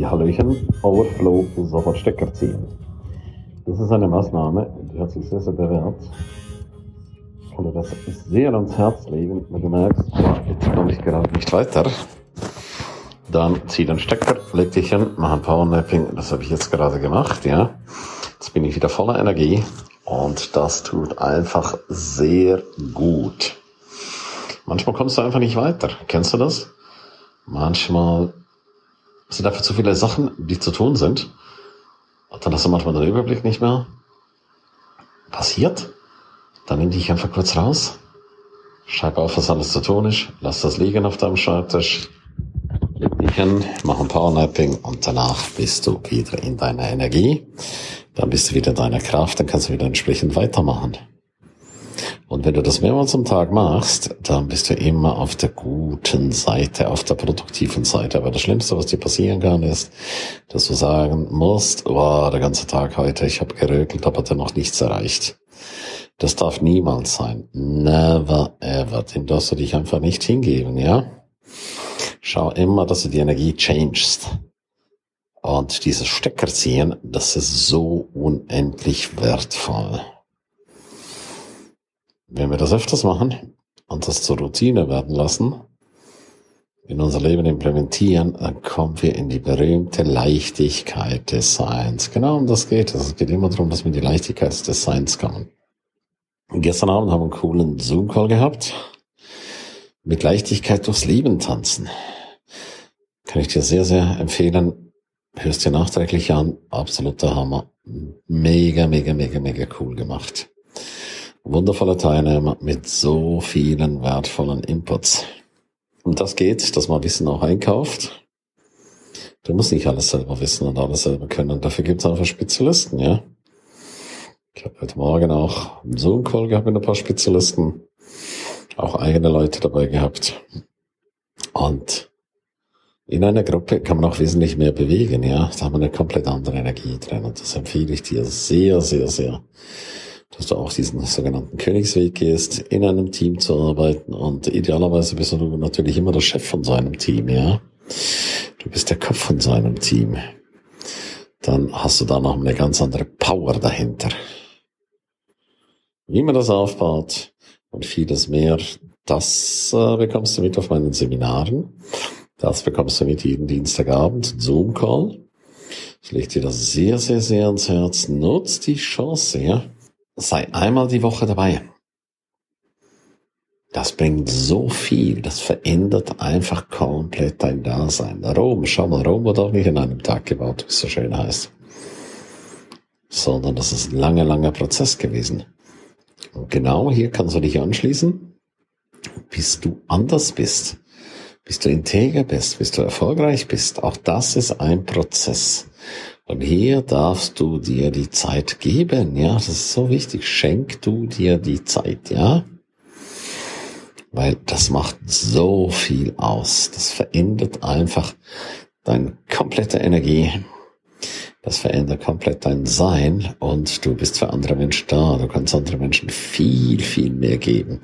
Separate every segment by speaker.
Speaker 1: Ja, Hallöchen, Overflow sofort Stecker ziehen. Das ist eine Maßnahme, die hat sich sehr, sehr bewährt. Ich kann dir das sehr ans Herz legen, wenn du merkst, jetzt komme ich gerade nicht weiter. Dann zieh den Stecker, leg dich hin, mach ein Powernapping, das habe ich jetzt gerade gemacht, ja. Jetzt bin ich wieder voller Energie und das tut einfach sehr gut. Manchmal kommst du einfach nicht weiter. Kennst du das? Manchmal sind einfach zu viele Sachen, die zu tun sind. Und dann hast du manchmal den Überblick nicht mehr. Passiert? Dann nimm dich einfach kurz raus. Schreib auf, was alles zu tun ist. Lass das liegen auf deinem Schreibtisch. Leg dich hin, mach ein Powernapping und danach bist du wieder in deiner Energie. Dann bist du wieder in deiner Kraft, dann kannst du wieder entsprechend weitermachen. Und wenn du das mehrmals am Tag machst, dann bist du immer auf der guten Seite, auf der produktiven Seite. Aber das Schlimmste, was dir passieren kann, ist, dass du sagen musst, wow, der ganze Tag heute, ich habe gerökelt, aber noch nichts erreicht. Das darf niemals sein. Never ever. Dem darfst du dich einfach nicht hingeben, ja? Schau immer, dass du die Energie changest. Und dieses Stecker ziehen, das ist so unendlich wertvoll. Wenn wir das öfters machen und das zur Routine werden lassen, in unser Leben implementieren, dann kommen wir in die berühmte Leichtigkeit des Seins. Genau um das geht es. Es geht immer darum, dass wir in die Leichtigkeit des Seins kommen. Und gestern Abend haben wir einen coolen Zoom-Call gehabt. Mit Leichtigkeit durchs Leben tanzen. Kann ich dir sehr, sehr empfehlen. Hörst dir nachträglich an. Absoluter Hammer. Mega, mega, mega, mega cool gemacht wundervolle Teilnehmer mit so vielen wertvollen Inputs. Und das geht, dass man Wissen auch einkauft. Du musst nicht alles selber wissen und alles selber können. Dafür gibt es einfach Spezialisten, ja. Ich habe heute Morgen auch einen Zoom-Call gehabt mit ein paar Spezialisten. Auch eigene Leute dabei gehabt. Und in einer Gruppe kann man auch wesentlich mehr bewegen, ja. Da haben wir eine komplett andere Energie drin. Und das empfehle ich dir sehr, sehr, sehr dass du auch diesen sogenannten Königsweg gehst, in einem Team zu arbeiten und idealerweise bist du natürlich immer der Chef von seinem Team, ja. Du bist der Kopf von seinem Team. Dann hast du da noch eine ganz andere Power dahinter. Wie man das aufbaut und vieles mehr, das äh, bekommst du mit auf meinen Seminaren. Das bekommst du mit jeden Dienstagabend, Zoom-Call. Ich lege dir das sehr, sehr, sehr ans Herz. Nutz die Chance, ja sei einmal die Woche dabei. Das bringt so viel, das verändert einfach komplett dein Dasein. Rom, schau mal, Rom wurde auch nicht in einem Tag gebaut, wie es so schön heißt. Sondern das ist ein langer, langer Prozess gewesen. Und genau hier kannst du dich anschließen, bis du anders bist, bis du integer bist, bis du erfolgreich bist. Auch das ist ein Prozess. Und hier darfst du dir die Zeit geben, ja, das ist so wichtig. Schenk du dir die Zeit, ja. Weil das macht so viel aus. Das verändert einfach deine komplette Energie. Das verändert komplett dein Sein und du bist für andere Menschen da. Du kannst anderen Menschen viel, viel mehr geben.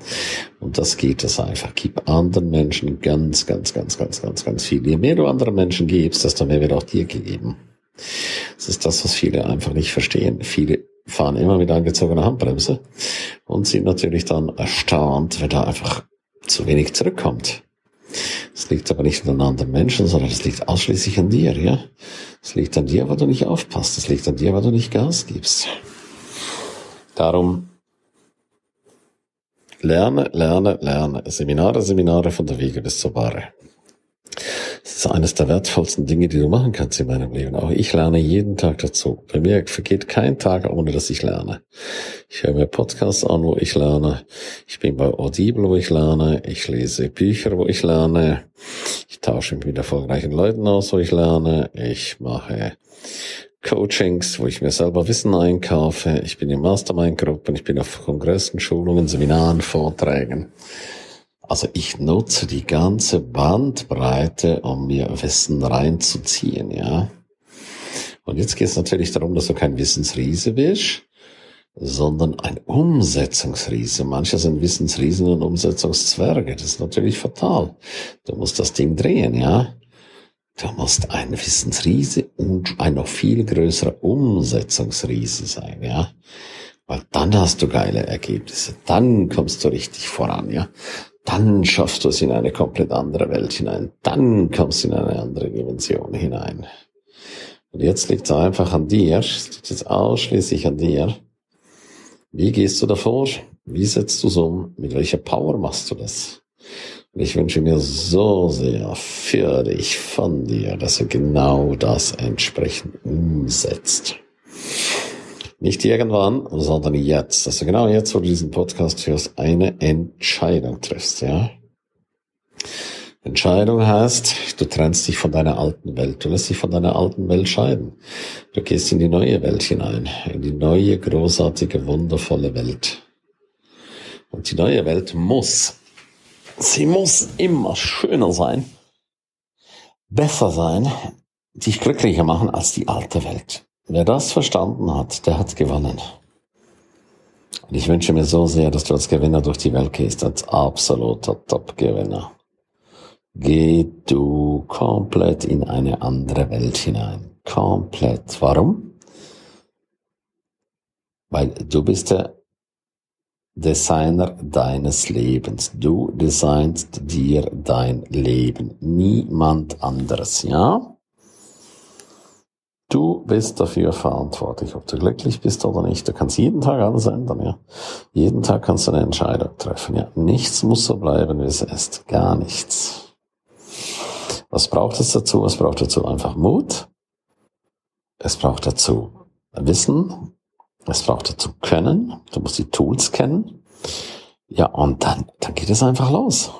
Speaker 1: Und das geht es einfach. Gib anderen Menschen ganz, ganz, ganz, ganz, ganz, ganz viel. Je mehr du anderen Menschen gibst, desto mehr wird auch dir gegeben. Das ist das, was viele einfach nicht verstehen. Viele fahren immer mit angezogener Handbremse und sind natürlich dann erstaunt, wenn da einfach zu wenig zurückkommt. Es liegt aber nicht an anderen Menschen, sondern es liegt ausschließlich an dir, ja. Es liegt an dir, weil du nicht aufpasst. Es liegt an dir, weil du nicht Gas gibst. Darum lerne, lerne, lerne. Seminare, Seminare von der Wiege bis zur Bahre. Das ist eines der wertvollsten Dinge, die du machen kannst in meinem Leben. Auch ich lerne jeden Tag dazu. Bei mir vergeht kein Tag, ohne dass ich lerne. Ich höre mir Podcasts an, wo ich lerne. Ich bin bei Audible, wo ich lerne. Ich lese Bücher, wo ich lerne. Ich tausche mich mit erfolgreichen Leuten aus, wo ich lerne. Ich mache Coachings, wo ich mir selber Wissen einkaufe. Ich bin in Mastermind-Gruppen. Ich bin auf Kongressen, Schulungen, Seminaren, Vorträgen. Also ich nutze die ganze Bandbreite, um mir Wissen reinzuziehen, ja. Und jetzt geht es natürlich darum, dass du kein Wissensriese bist, sondern ein Umsetzungsriese. Manche sind Wissensriesen und Umsetzungszwerge. Das ist natürlich fatal. Du musst das Ding drehen, ja. Du musst ein Wissensriese und ein noch viel größerer Umsetzungsriese sein, ja. Weil dann hast du geile Ergebnisse. Dann kommst du richtig voran, ja. Dann schaffst du es in eine komplett andere Welt hinein. Dann kommst du in eine andere Dimension hinein. Und jetzt liegt es einfach an dir. Es liegt jetzt ausschließlich an dir. Wie gehst du davor? Wie setzt du es um? Mit welcher Power machst du das? Und ich wünsche mir so sehr für dich, von dir, dass du genau das entsprechend umsetzt. Nicht irgendwann, sondern jetzt. Dass du genau jetzt, wo du diesen Podcast hörst, eine Entscheidung triffst, ja? Entscheidung heißt, du trennst dich von deiner alten Welt. Du lässt dich von deiner alten Welt scheiden. Du gehst in die neue Welt hinein. In die neue, großartige, wundervolle Welt. Und die neue Welt muss Sie muss immer schöner sein, besser sein, dich glücklicher machen als die alte Welt. Wer das verstanden hat, der hat gewonnen. Und ich wünsche mir so sehr, dass du als Gewinner durch die Welt gehst, als absoluter Top-Gewinner. Geh du komplett in eine andere Welt hinein. Komplett. Warum? Weil du bist der Designer deines Lebens. Du designst dir dein Leben. Niemand anderes, ja? Du bist dafür verantwortlich, ob du glücklich bist oder nicht. Du kannst jeden Tag alles ändern, ja. Jeden Tag kannst du eine Entscheidung treffen, ja. Nichts muss so bleiben, wie es ist. Gar nichts. Was braucht es dazu? Es braucht dazu einfach Mut. Es braucht dazu Wissen. Es braucht dazu Können. Du musst die Tools kennen. Ja, und dann, dann geht es einfach los.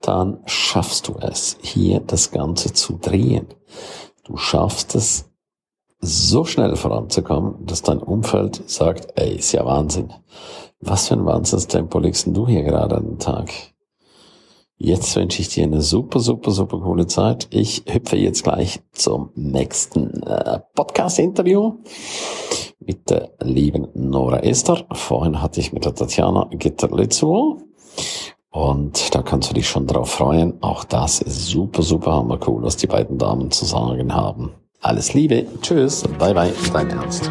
Speaker 1: Dann schaffst du es, hier das Ganze zu drehen. Du schaffst es, so schnell voranzukommen, dass dein Umfeld sagt, ey, ist ja Wahnsinn. Was für ein Wahnsinnstempo legst du hier gerade an den Tag? Jetzt wünsche ich dir eine super, super, super coole Zeit. Ich hüpfe jetzt gleich zum nächsten äh, Podcast-Interview mit der lieben Nora Esther. Vorhin hatte ich mit der Tatjana Gitterlitzuo. Und da kannst du dich schon drauf freuen. Auch das ist super, super hammer cool, was die beiden Damen zu sagen haben. Alles Liebe. Tschüss. Bye bye. Dein Ernst.